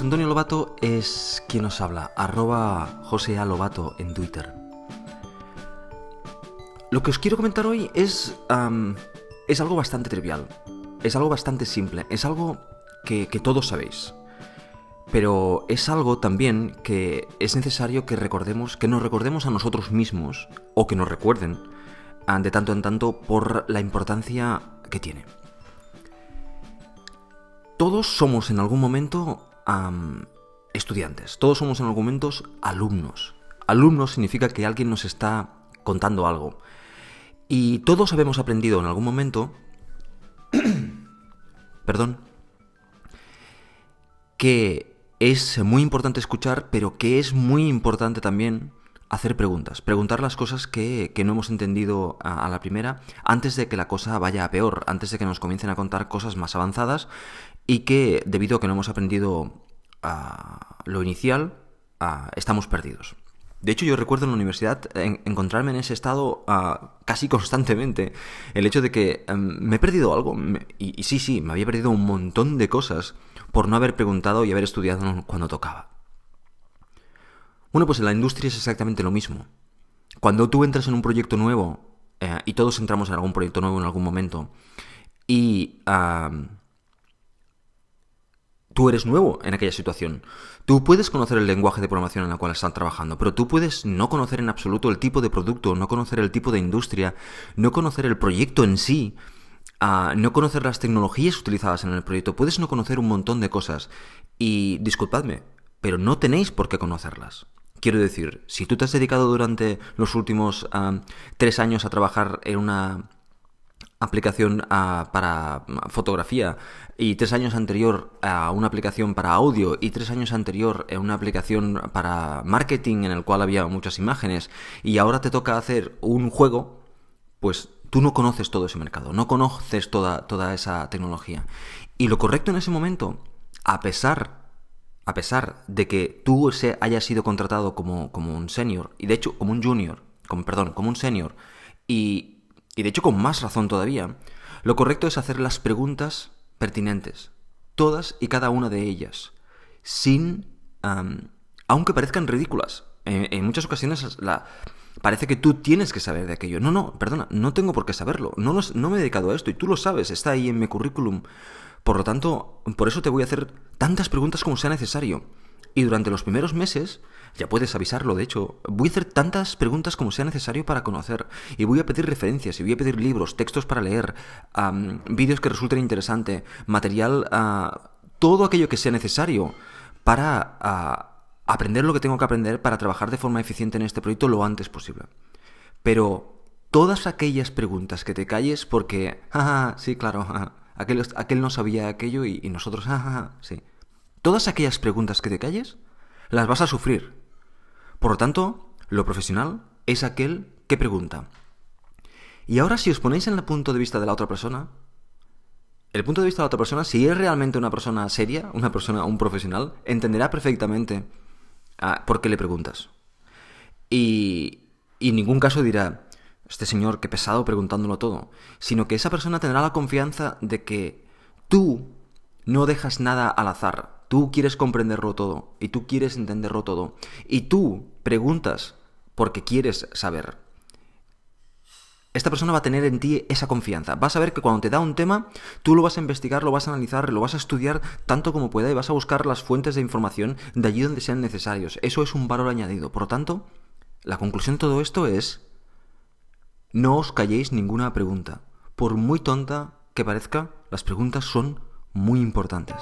Antonio Lobato es quien nos habla, arroba José. Lobato en Twitter. Lo que os quiero comentar hoy es, es algo bastante trivial, es algo bastante simple, es algo que, que todos sabéis. Pero es algo también que es necesario que recordemos, que nos recordemos a nosotros mismos, o que nos recuerden, ah, de tanto en tanto, por la importancia que tiene. Todos somos en algún momento am, estudiantes, todos somos en algún momento alumnos. Alumnos significa que alguien nos está contando algo. Y todos habemos aprendido en algún momento, perdón, que es muy importante escuchar, pero que es muy importante también hacer preguntas. Preguntar las cosas que, que no hemos entendido a, a, la primera antes de que la cosa vaya a peor, antes de que nos comiencen a contar cosas más avanzadas y que debido a que no hemos aprendido a lo inicial, estamos perdidos. De hecho, yo recuerdo en la universidad en, encontrarme en ese estado casi constantemente. El hecho de que um, me he perdido algo. Y, sí, sí, me había perdido un montón de cosas por no haber preguntado y haber estudiado cuando tocaba. Bueno, pues en la industria es exactamente lo mismo. Cuando tú entras en un proyecto nuevo, eh, y todos entramos en algún proyecto nuevo en algún momento, y tú eres nuevo en aquella situación. Tú puedes conocer el lenguaje de programación en el cual están trabajando, pero tú puedes no conocer en absoluto el tipo de producto, no conocer el tipo de industria, no conocer el proyecto en sí, uh, no conocer las tecnologías utilizadas en el proyecto, puedes no conocer un montón de cosas. Y disculpadme, pero no tenéis por qué conocerlas. Quiero decir, si tú te has dedicado durante los últimos uh, tres años a trabajar en una aplicación uh, para fotografía y tres años anterior a una aplicación para audio y tres años anterior a una aplicación para marketing en el cual había muchas imágenes y ahora te toca hacer un juego, pues tú no conoces todo ese mercado, no conoces toda, toda esa tecnología. Y lo correcto en ese momento, a pesar, a pesar de que tú se hayas sido contratado como, como un senior, y de hecho como un junior, como, perdón, como un senior, y, y de hecho con más razón todavía, lo correcto es hacer las preguntas pertinentes, todas y cada una de ellas, sin, um, aunque parezcan ridículas. En, muchas ocasiones la, parece que tú tienes que saber de aquello. No, no, perdona, no tengo por qué saberlo. No, no, no me he dedicado a esto y tú lo sabes, está ahí en mi currículum. Por lo tanto, por eso te voy a hacer tantas preguntas como sea necesario. Y durante los primeros meses, ya puedes avisarlo, de hecho, voy a hacer tantas preguntas como sea necesario para conocer. Y voy a pedir referencias, y voy a pedir libros, textos para leer, vídeos que resulten interesantes, material, uh, todo aquello que sea necesario para uh, aprender lo que tengo que aprender para trabajar de forma eficiente en este proyecto lo antes posible. Pero todas aquellas preguntas que te calles porque, jaja, sí, claro, aquel, aquel no sabía aquello y, nosotros, sí. Todas aquellas preguntas que te calles, las vas a sufrir. Por lo tanto, lo profesional es aquel que pregunta. Y ahora si os ponéis en el punto de vista de la otra persona, el punto de vista de la otra persona, si es realmente una persona seria, una persona, un profesional, entenderá perfectamente uh, por qué le preguntas. Y, y en ningún caso dirá, este señor, qué pesado preguntándolo todo, sino que esa persona tendrá la confianza de que tú no dejas nada al azar, Tú quieres comprenderlo todo y tú quieres entenderlo todo. Y tú preguntas porque quieres saber. Esta persona va a tener en ti esa confianza. Vas a ver que cuando te da un tema, tú lo vas a investigar, lo vas a analizar, lo vas a estudiar tanto como pueda y vas a buscar las fuentes de información de allí donde sean necesarios. Eso es un valor añadido. Por lo tanto, la conclusión de todo esto es, no os calléis ninguna pregunta. Por muy tonta que parezca, las preguntas son muy importantes.